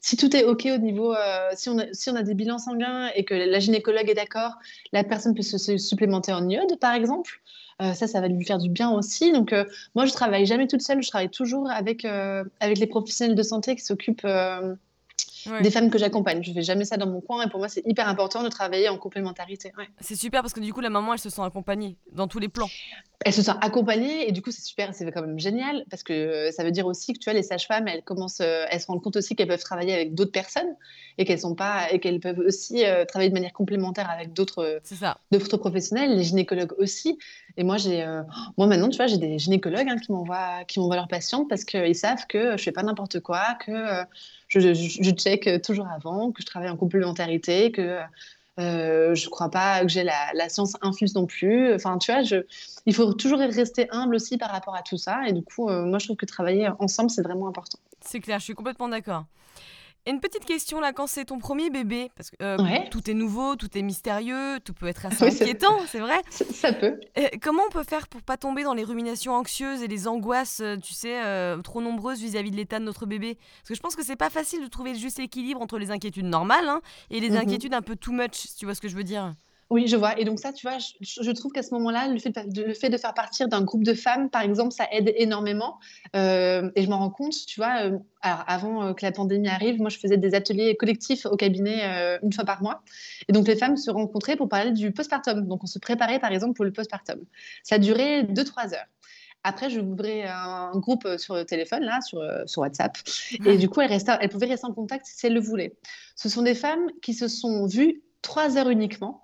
Si tout est OK au niveau, si, on a, si on a des bilans sanguins et que la gynécologue est d'accord, la personne peut se, se supplémenter en iode, par exemple. Ça, ça va lui faire du bien aussi. Donc, moi, je travaille jamais toute seule. Je travaille toujours avec, euh, les professionnels de santé qui s'occupent euh, Ouais. des femmes que j'accompagne. Je fais jamais ça dans mon coin. Et pour moi, c'est hyper important de travailler en complémentarité. Ouais. C'est super parce que du coup, la maman, elle se sent accompagnée dans tous les plans. Elles se sentent accompagnées et du coup c'est super, c'est quand même génial parce que euh, ça veut dire aussi que tu vois les sages-femmes elles commencent, euh, elles se rendent compte aussi qu'elles peuvent travailler avec d'autres personnes et qu'elles sont pas et qu'elles peuvent aussi euh, travailler de manière complémentaire avec d'autres professionnels, les gynécologues aussi. Et moi j'ai, moi maintenant tu vois j'ai des gynécologues hein, qui m'envoient qui m'envoient leurs patientes parce qu'ils savent que je fais pas n'importe quoi, que je, check toujours avant, que je travaille en complémentarité, que euh, je crois pas que j'ai la, science infuse non plus. Enfin, tu vois, il faut toujours rester humble aussi par rapport à tout ça. Et du coup, euh, moi, je trouve que travailler ensemble, c'est vraiment important. C'est clair, je suis complètement d'accord. Et une petite question là, quand c'est ton premier bébé, parce que euh, Ouais. tout est nouveau, tout est mystérieux, tout peut être [LAUGHS] assez Oui, inquiétant, c'est vrai. Ça, ça peut. Euh, comment on peut faire pour pas tomber dans les ruminations anxieuses et les angoisses, euh, tu sais, euh, trop nombreuses vis-à-vis de l'état de notre bébé? Parce que je pense que c'est pas facile de trouver le juste équilibre entre les inquiétudes normales hein, et les Mhm. inquiétudes un peu too much, si tu vois ce que je veux dire. Oui, je vois. Et donc ça, tu vois, je, je trouve qu'à ce moment-là, le fait de, de- le fait de faire partir d'un groupe de femmes, par exemple, ça aide énormément. Euh, et je m'en rends compte, tu vois, euh, alors avant euh, que la pandémie arrive, moi, je faisais des ateliers collectifs au cabinet une fois par mois. Et donc les femmes se rencontraient pour parler du postpartum. Donc on se préparait, par exemple, pour le postpartum. Ça durait 2-3 heures. Après, je ouvrais un groupe sur le téléphone, là, sur, sur WhatsApp. Et du coup, elles, restaient- elles pouvaient rester en contact si elles le voulaient. Ce sont des femmes qui se sont vues 3 heures uniquement.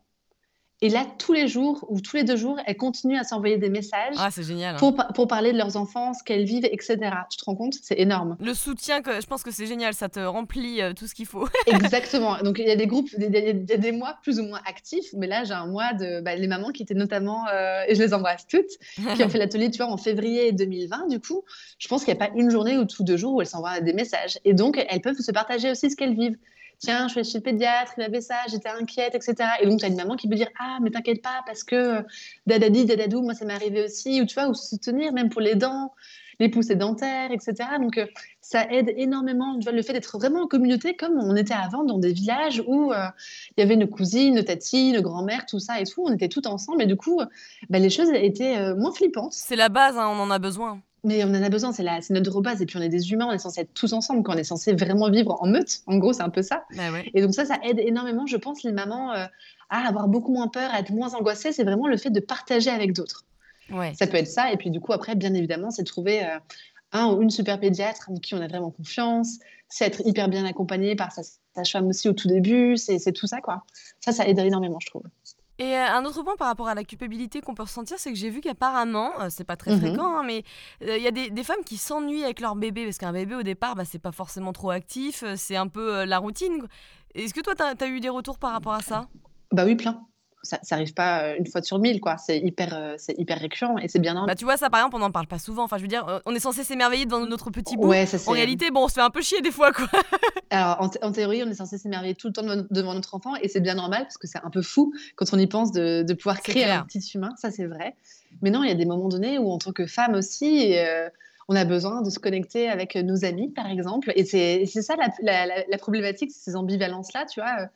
Et là, tous les jours ou tous les deux jours, elles continuent à s'envoyer des messages Ah, génial. hein. pour, pour parler de leurs enfants, ce qu'elles vivent, etc. Tu te rends compte? C'est énorme. Le soutien, que, je pense que c'est génial, ça te remplit euh, tout ce qu'il faut. [LAUGHS] Exactement. Donc, il y a des groupes, il y a, il y a des mois plus ou moins actifs, mais là, j'ai un mois de bah, les mamans qui étaient notamment, euh, et je les embrasse toutes, qui ont [LAUGHS] fait l'atelier, tu vois, en février 2020, du coup. Je pense qu'il n'y a pas une journée ou tous deux jours où elles s'envoient des messages. Et donc, elles peuvent se partager aussi ce qu'elles vivent. Tiens, je suis chez le pédiatre, il avait ça, j'étais inquiète, etc. Et donc, tu as une maman qui peut dire Ah, mais t'inquiète pas, parce que euh, dadadi, dadadou, moi, ça m'est arrivé aussi. Ou tu vois, ou soutenir, même pour les dents, les poussées dentaires, etc. Donc, euh, ça aide énormément. Tu vois, le fait d'être vraiment en communauté, comme on était avant dans des villages où euh, il y avait nos cousines, nos tatis, nos grands-mères, tout ça et tout. On était toutes ensemble. Et du coup, bah, les choses étaient moins flippantes. C'est la base, hein, on en a besoin. Mais on en a besoin, c'est notre base. Et puis, on est des humains, on est censé être tous ensemble, quand on est censé vraiment vivre en meute. En gros, c'est un peu ça. Bah ouais. Et donc ça, ça aide énormément, je pense, les mamans euh, à avoir beaucoup moins peur, à être moins angoissées. C'est vraiment le fait de partager avec d'autres. Ouais. Ça peut être ça. Et puis du coup, après, bien évidemment, c'est de trouver euh, un ou une super pédiatre en qui on a vraiment confiance. C'est être hyper bien accompagné par sa sage-femme aussi au tout début. C'est c'est tout ça, quoi. Ça, ça aide énormément, je trouve. Et euh, un autre point par rapport à la culpabilité qu'on peut ressentir, c'est que j'ai vu qu'apparemment, euh, c'est pas très Mhm. fréquent, hein, mais euh, il y a des, des femmes qui s'ennuient avec leur bébé, parce qu'un bébé au départ, bah, c'est pas forcément trop actif, c'est un peu la routine. Est-ce que toi, t'as as eu des retours par rapport à ça? Bah oui, plein. Ça n'arrive pas euh, une fois sur mille, quoi. C'est hyper, euh, c'est hyper récurrent et c'est bien normal. Bah tu vois, ça par exemple, on n'en parle pas souvent. Enfin, je veux dire, euh, on est censé s'émerveiller devant notre petit bout. Ouais, ça, c'est- en réalité, bon, on se fait un peu chier des fois, quoi. [LAUGHS] Alors, en, thé- en théorie, on est censé s'émerveiller tout le temps devant- devant notre enfant et c'est bien normal parce que c'est un peu fou quand on y pense de, de pouvoir créer clair. un petit humain, ça c'est vrai. Mais non, il y a des moments donnés où, en tant que femme aussi, euh, on a besoin de se connecter avec nos amis, par exemple. Et c'est ça la, la, la, problématique, ces ambivalences-là, tu vois.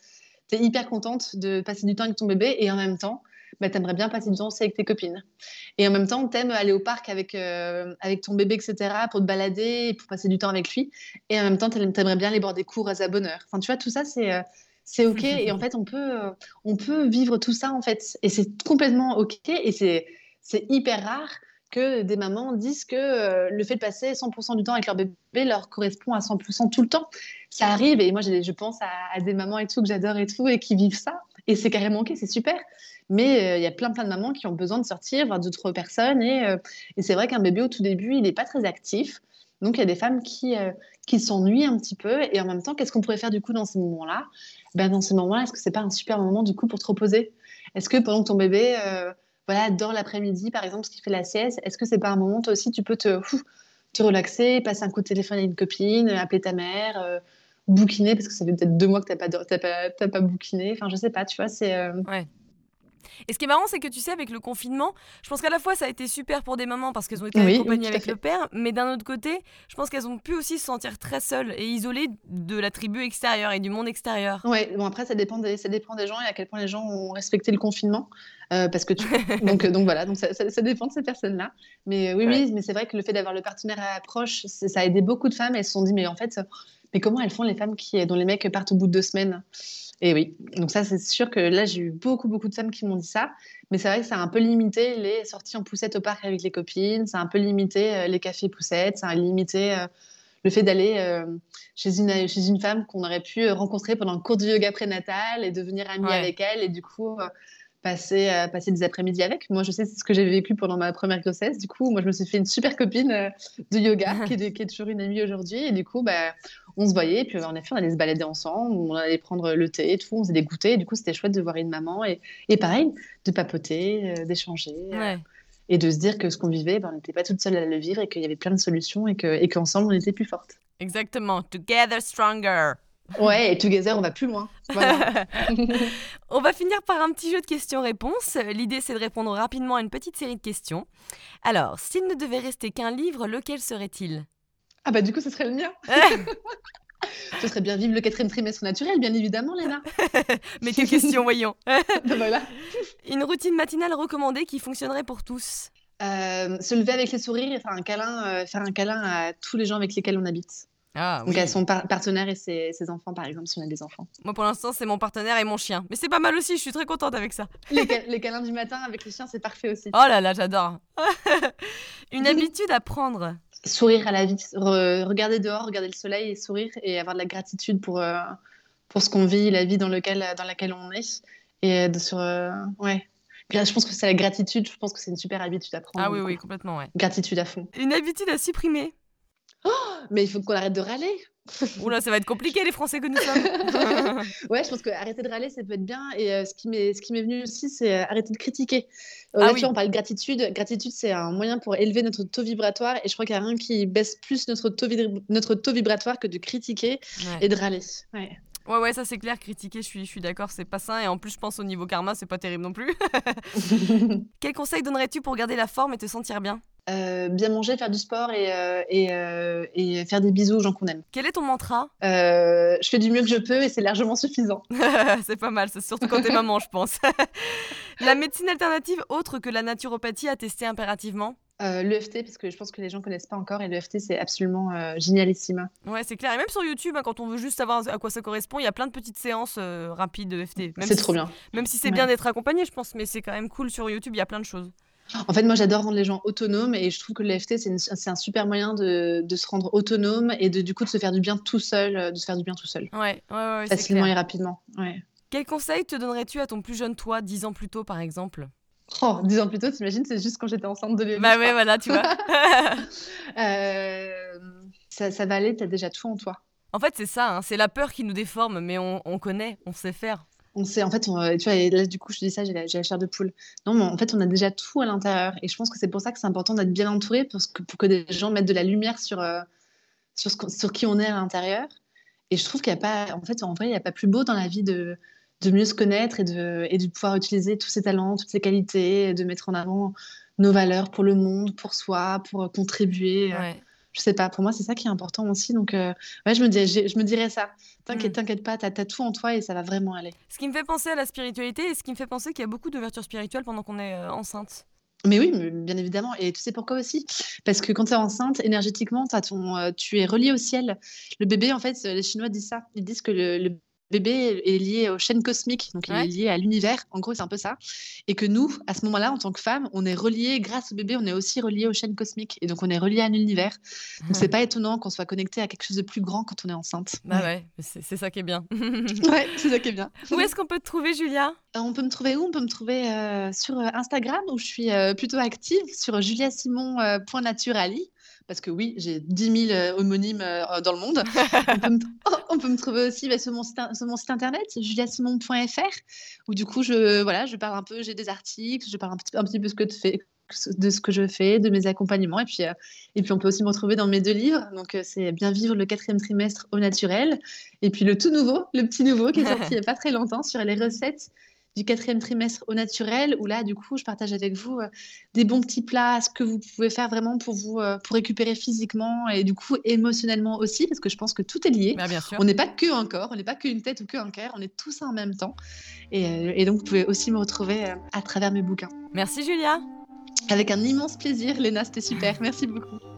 Tu es hyper contente de passer du temps avec ton bébé et en même temps, bah, tu aimerais bien passer du temps aussi avec tes copines. Et en même temps, tu aimes aller au parc avec, euh, avec ton bébé, etc., pour te balader, pour passer du temps avec lui. Et en même temps, tu aimerais bien aller boire des cours à sa bonne heure. Enfin, tu vois, tout ça, c'est. Euh, c'est ok et en [LAUGHS] fait on peut euh, on peut vivre tout ça en fait et c'est complètement ok et c'est c'est hyper rare que des mamans disent que le fait de passer 100% du temps avec leur bébé leur correspond à 100% tout le temps. Ça arrive et moi je pense à, des mamans et tout que j'adore et tout et qui vivent ça et c'est carrément ok, c'est super. Mais euh, il y a plein, plein de mamans qui ont besoin de sortir, voir d'autres personnes. Et, euh, et c'est vrai qu'un bébé, au tout début, il n'est pas très actif. Donc, il y a des femmes qui, euh, qui s'ennuient un petit peu. Et en même temps, qu'est-ce qu'on pourrait faire du coup dans ces moments-là? Ben, Dans ces moments-là, est-ce que c'est pas un super moment du coup pour te reposer? Est-ce que pendant que ton bébé voilà, dort l'après-midi, par exemple, ce qui fait la sieste, est-ce que c'est pas un moment, toi aussi, tu peux te, relaxer, passer un coup de téléphone à une copine, appeler ta mère bouquiner parce que ça fait peut-être deux mois que tu n'as pas, pas, pas, bouquiné. Enfin, je sais pas, tu vois, c'est. Ouais. Et ce qui est marrant, c'est que tu sais, avec le confinement, je pense qu'à la fois ça a été super pour des mamans parce qu'elles ont été accompagnées avec le père, mais d'un autre côté, je pense qu'elles ont pu aussi se sentir très seules et isolées de la tribu extérieure et du monde extérieur. Oui, bon après ça dépend des, ça dépend des gens et à quel point les gens ont respecté le confinement. Euh, parce que tu... [LAUGHS] donc, donc voilà, donc ça, ça, dépend de ces personnes-là. Mais euh, oui, oui, mais c'est vrai que le fait d'avoir le partenaire à approche, ça a aidé beaucoup de femmes. Elles se sont dit, mais en fait, mais comment elles font les femmes qui, dont les mecs partent au bout de deux semaines? Et oui, donc ça, c'est sûr que là, j'ai eu beaucoup, beaucoup de femmes qui m'ont dit ça. Mais c'est vrai que ça a un peu limité les sorties en poussette au parc avec les copines, ça a un peu limité euh, les cafés poussettes, ça a limité euh, le fait d'aller euh, chez, une, chez une femme qu'on aurait pu rencontrer pendant le cours du yoga prénatal et devenir amie avec elle. Et du coup, passer, euh, passer des après-midi avec. Moi, je sais, c'est ce que j'ai vécu pendant ma première grossesse. Du coup, moi, je me suis fait une super copine euh, de yoga [LAUGHS] qui, est, qui, est, toujours une amie aujourd'hui. Et du coup, bah, on se voyait. Et puis, en effet, on allait se balader ensemble. On allait prendre le thé et tout. On faisait des goûters. Et du coup, c'était chouette de voir une maman. Et, et pareil, de papoter, euh, d'échanger. et de se dire que ce qu'on vivait, ben, on n'était pas toute seule à le vivre et qu'il y avait plein de solutions et qu'ensemble, et on était plus fortes. Exactement. Together stronger. Ouais, et Together, on va plus loin. [LAUGHS] on va finir par un petit jeu de questions-réponses. L'idée, c'est de répondre rapidement à une petite série de questions. Alors, s'il ne devait rester qu'un livre, lequel serait-il? Ah bah du coup, ce serait le mien. [LAUGHS] [LAUGHS] Ce serait bien vivre le quatrième trimestre naturel, bien évidemment, Léna. Mais quelle question, voyons. Ben voilà. Une routine matinale recommandée qui fonctionnerait pour tous? Euh, se lever avec les sourires et faire un câlin, euh, faire un câlin à tous les gens avec lesquels on habite. Ah, Donc, oui. son partenaire et ses, enfants, par exemple, si on a des enfants. Moi, pour l'instant, c'est mon partenaire et mon chien. Mais c'est pas mal aussi, je suis très contente avec ça. Les, [LAUGHS] les câlins du matin avec les chiens, c'est parfait aussi. Oh là là, j'adore. [LAUGHS] Une [LAUGHS] habitude à prendre Sourire à la vie. regarder dehors, regarder le soleil et sourire et avoir de la gratitude pour, euh, pour ce qu'on vit, la vie dans, lequel, dans laquelle on est. Et de sur. Euh, ouais. Je pense que c'est la gratitude, je pense que c'est une super habitude à prendre. Ah oui, oui, complètement, ouais. Gratitude à fond. Une habitude à supprimer Oh, mais il faut qu'on arrête de râler. [LAUGHS] Oula, ça va être compliqué les Français que nous sommes. [LAUGHS] ouais, je pense que arrêter de râler, ça peut être bien. Et euh, ce qui m'est ce qui m'est venu aussi, c'est euh, arrêter de critiquer. Euh, ah là, oui. on parle de gratitude. Gratitude, c'est un moyen pour élever notre taux vibratoire. Et je crois qu'il n'y a rien qui baisse plus notre taux, notre taux vibratoire que de critiquer et de râler. Ouais. Ouais, ouais, ça c'est clair, critiquer, je suis, je suis d'accord, c'est pas sain. Et en plus, je pense au niveau karma, c'est pas terrible non plus. [LAUGHS] Quel conseil donnerais-tu pour garder la forme et te sentir bien? Euh, bien manger, faire du sport et, euh, et, euh, et, faire des bisous aux gens qu'on aime. Quel est ton mantra? Je fais du mieux que je peux et c'est largement suffisant. [LAUGHS] c'est pas mal, c'est surtout quand t'es maman, je pense. [LAUGHS] la médecine alternative autre que la naturopathie à tester impérativement? L'EFT, parce que je pense que les gens connaissent pas encore, et l'EFT, c'est absolument génialissime. Ouais, c'est clair. Et même sur YouTube, hein, quand on veut juste savoir à quoi ça correspond, il y a plein de petites séances rapides d'EFT. C'est trop bien. Même si c'est bien d'être accompagné, je pense, mais c'est quand même cool sur YouTube, il y a plein de choses. En fait, moi, j'adore rendre les gens autonomes et je trouve que l'EFT, c'est un super moyen de, de, se rendre autonome et de, du coup de se faire du bien tout seul, euh, de se faire du bien tout seul. Ouais, ouais, ouais Facilement et rapidement. Ouais. Quel conseil te donnerais-tu à ton plus jeune toi, dix ans plus tôt, par exemple? Oh, dix ans plus tôt, t'imagines, c'est juste quand j'étais enceinte de lui. Bah ouais, voilà, tu vois. [LAUGHS] [LAUGHS] euh, ça, ça, va aller, t'as déjà tout en toi. En fait, c'est ça, hein, c'est la peur qui nous déforme, mais on, on connaît, on sait faire on sait, en fait, tu vois, là, du coup, je dis ça, j'ai la, chair de poule. Non, mais en fait, on a déjà tout à l'intérieur. Et je pense que c'est pour ça que c'est important d'être bien entouré, parce que, pour que des gens mettent de la lumière sur, euh, sur, qui on est à l'intérieur. Et je trouve qu'il n'y a pas, en fait, en vrai, il n'y a pas plus beau dans la vie de, de mieux se connaître et de, et de pouvoir utiliser tous ses talents, toutes ses qualités, de mettre en avant nos valeurs pour le monde, pour soi, pour contribuer. Ouais. Je sais pas, pour moi, c'est ça qui est important aussi. Donc, ouais, je me, dis, je, me dirais ça. T'inquiète, Mm. t'inquiète pas, t'as as tout en toi et ça va vraiment aller. Ce qui me fait penser à la spiritualité et ce qui me fait penser qu'il y a beaucoup d'ouverture spirituelle pendant qu'on est euh, enceinte. Mais oui, bien évidemment. Et tu sais pourquoi aussi? Parce que quand tu es enceinte, énergétiquement, as ton, euh, tu es relié au ciel. Le bébé, en fait, les Chinois disent ça. Ils disent que le, le bébé est lié aux chaînes cosmiques, donc il Ouais. est lié à l'univers. En gros, c'est un peu ça. Et que nous, à ce moment-là, en tant que femme, on est relié, grâce au bébé, on est aussi relié aux chaînes cosmiques. Et donc, on est relié à l'univers. Donc, c'est pas étonnant qu'on soit connecté à quelque chose de plus grand quand on est enceinte. Bah ouais, c'est ça qui est bien. [LAUGHS] Ouais, c'est ça qui est bien. [LAUGHS] Où est-ce qu'on peut te trouver, Julia? Euh, On peut me trouver où? On peut me trouver euh, sur euh, Instagram où je suis euh, plutôt active sur juliasimon.naturali. Parce que oui, j'ai 10 000 euh, homonymes euh, dans le monde. [LAUGHS] on, peut me, oh, on peut me trouver aussi bah, sur, mon site, sur mon site internet, juliasimon.fr, où du coup, je, voilà, je parle un peu, j'ai des articles, je parle un petit, un petit peu ce que tu fais de ce que je fais, de mes accompagnements. Et puis, euh, et puis on peut aussi me retrouver dans mes deux livres. Donc, euh, c'est Bien vivre le quatrième trimestre au naturel. Et puis le tout nouveau, le petit nouveau qui est sorti [LAUGHS] il n'y a pas très longtemps sur les recettes du quatrième trimestre au naturel, où là, du coup, je partage avec vous euh, des bons petits plats, ce que vous pouvez faire vraiment pour vous euh, pour récupérer physiquement et du coup émotionnellement aussi, parce que je pense que tout est lié. Bah bien sûr. On n'est pas que un corps, on n'est pas qu'une tête ou qu'un cœur, on est tout ça en même temps. Et, euh, et donc, vous pouvez aussi me retrouver à travers mes bouquins. Merci, Julia. Avec un immense plaisir, Léna, c'était super. Merci beaucoup.